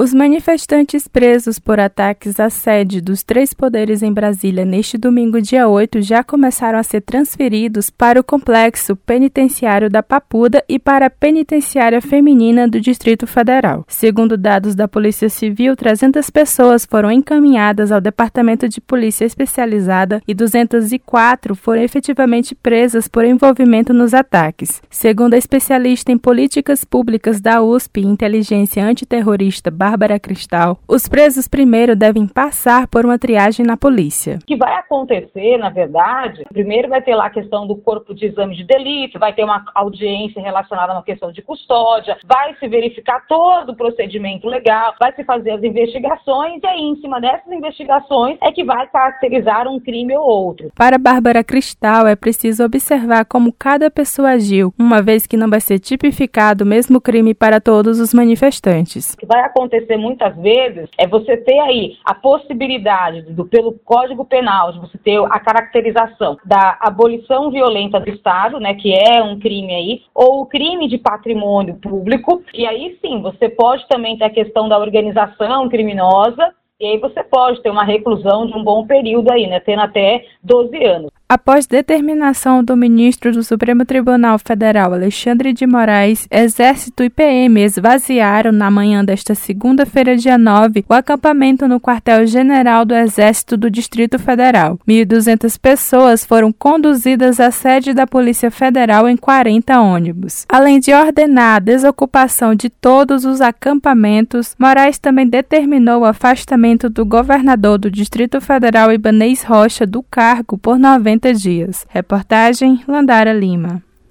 Os manifestantes presos por ataques à sede dos três poderes em Brasília neste domingo, dia 8, já começaram a ser transferidos para o complexo penitenciário da Papuda e para a penitenciária feminina do Distrito Federal. Segundo dados da Polícia Civil, 300 pessoas foram encaminhadas ao Departamento de Polícia Especializada e 204 foram efetivamente presas por envolvimento nos ataques. Segundo a especialista em políticas públicas da USP inteligência antiterrorista Bárbara Cristal, os presos primeiro devem passar por uma triagem na polícia. O que vai acontecer, na verdade, primeiro vai ter lá a questão do corpo de exame de delito, vai ter uma audiência relacionada a uma questão de custódia, vai se verificar todo o procedimento legal, vai se fazer as investigações e aí, em cima dessas investigações, é que vai caracterizar um crime ou outro. Para Bárbara Cristal, é preciso observar como cada pessoa agiu, uma vez que não vai ser tipificado o mesmo crime para todos os manifestantes. O que vai acontecer acontecer muitas vezes é você ter aí a possibilidade, do, pelo Código Penal, de você ter a caracterização da abolição violenta do Estado, né, que é um crime aí, ou o crime de patrimônio público, e aí sim, você pode também ter a questão da organização criminosa, e aí você pode ter uma reclusão de um bom período aí, né, tendo até 12 anos. Após determinação do ministro do Supremo Tribunal Federal, Alexandre de Moraes, Exército e PM esvaziaram na manhã desta segunda-feira, dia 9, o acampamento no quartel-general do Exército do Distrito Federal. 1.200 pessoas foram conduzidas à sede da Polícia Federal em 40 ônibus. Além de ordenar a desocupação de todos os acampamentos, Moraes também determinou o afastamento do governador do Distrito Federal, Ibanez Rocha, do cargo por 90 dias. Reportagem Landara Lima.